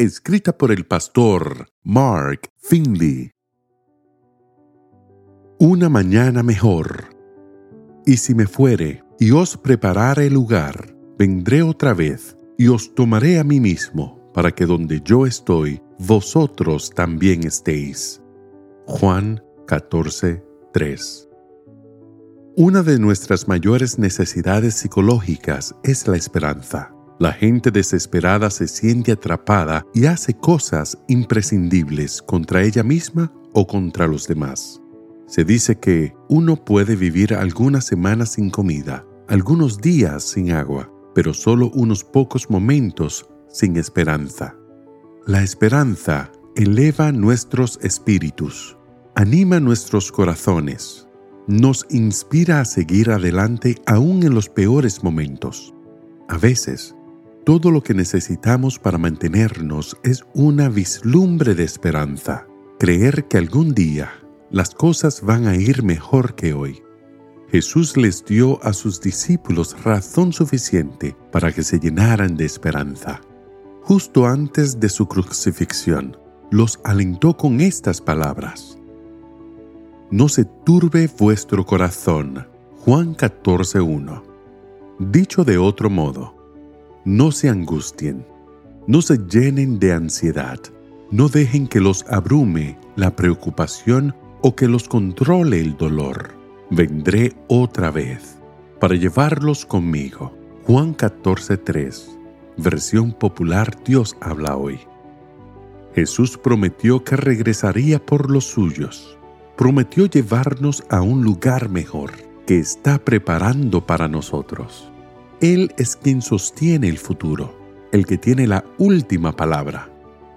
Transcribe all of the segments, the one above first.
escrita por el pastor Mark Finley. Una mañana mejor. Y si me fuere y os preparare lugar, vendré otra vez y os tomaré a mí mismo, para que donde yo estoy, vosotros también estéis. Juan 14, 3. Una de nuestras mayores necesidades psicológicas es la esperanza. La gente desesperada se siente atrapada y hace cosas imprescindibles contra ella misma o contra los demás. Se dice que uno puede vivir algunas semanas sin comida, algunos días sin agua, pero solo unos pocos momentos sin esperanza. La esperanza eleva nuestros espíritus, anima nuestros corazones, nos inspira a seguir adelante aún en los peores momentos. A veces, todo lo que necesitamos para mantenernos es una vislumbre de esperanza, creer que algún día las cosas van a ir mejor que hoy. Jesús les dio a sus discípulos razón suficiente para que se llenaran de esperanza. Justo antes de su crucifixión, los alentó con estas palabras. No se turbe vuestro corazón. Juan 14.1. Dicho de otro modo, no se angustien, no se llenen de ansiedad, no dejen que los abrume la preocupación o que los controle el dolor. Vendré otra vez para llevarlos conmigo. Juan 14:3, versión popular Dios habla hoy. Jesús prometió que regresaría por los suyos. Prometió llevarnos a un lugar mejor que está preparando para nosotros. Él es quien sostiene el futuro, el que tiene la última palabra.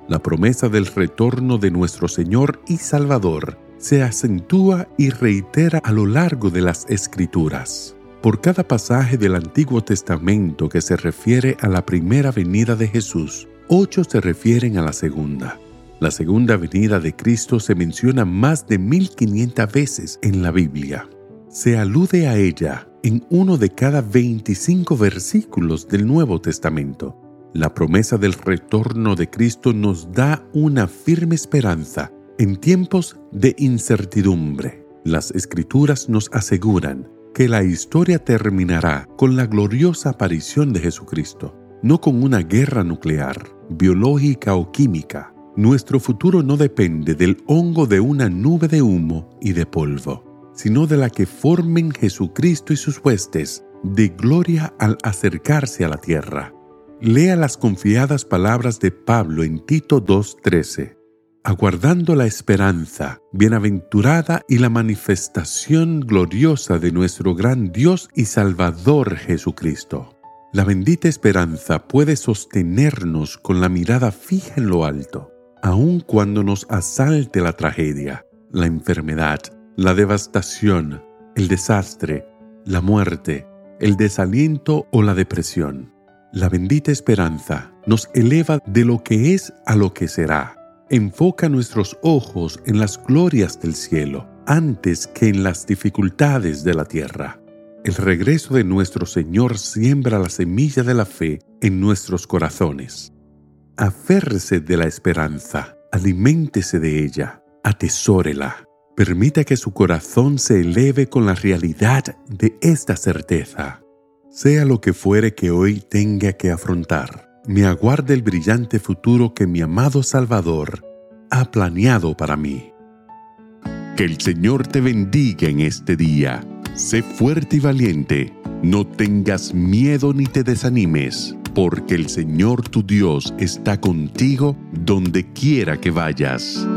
La promesa del retorno de nuestro Señor y Salvador se acentúa y reitera a lo largo de las Escrituras. Por cada pasaje del Antiguo Testamento que se refiere a la primera venida de Jesús, ocho se refieren a la segunda. La segunda venida de Cristo se menciona más de 1500 veces en la Biblia. Se alude a ella en uno de cada 25 versículos del Nuevo Testamento. La promesa del retorno de Cristo nos da una firme esperanza en tiempos de incertidumbre. Las escrituras nos aseguran que la historia terminará con la gloriosa aparición de Jesucristo, no con una guerra nuclear, biológica o química. Nuestro futuro no depende del hongo de una nube de humo y de polvo sino de la que formen Jesucristo y sus huestes de gloria al acercarse a la tierra. Lea las confiadas palabras de Pablo en Tito 2.13. Aguardando la esperanza, bienaventurada y la manifestación gloriosa de nuestro gran Dios y Salvador Jesucristo. La bendita esperanza puede sostenernos con la mirada fija en lo alto, aun cuando nos asalte la tragedia, la enfermedad, la devastación, el desastre, la muerte, el desaliento o la depresión. La bendita esperanza nos eleva de lo que es a lo que será. Enfoca nuestros ojos en las glorias del cielo antes que en las dificultades de la tierra. El regreso de nuestro Señor siembra la semilla de la fe en nuestros corazones. Aférrese de la esperanza, aliméntese de ella, atesórela. Permita que su corazón se eleve con la realidad de esta certeza. Sea lo que fuere que hoy tenga que afrontar, me aguarde el brillante futuro que mi amado Salvador ha planeado para mí. Que el Señor te bendiga en este día. Sé fuerte y valiente. No tengas miedo ni te desanimes, porque el Señor tu Dios está contigo donde quiera que vayas.